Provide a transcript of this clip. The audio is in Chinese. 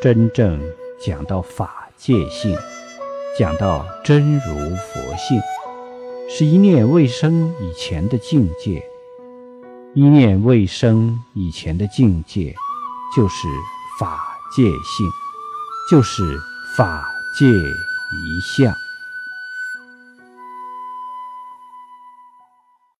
真正讲到法界性，讲到真如佛性，是一念未生以前的境界。一念未生以前的境界，就是法界性，就是法界一相。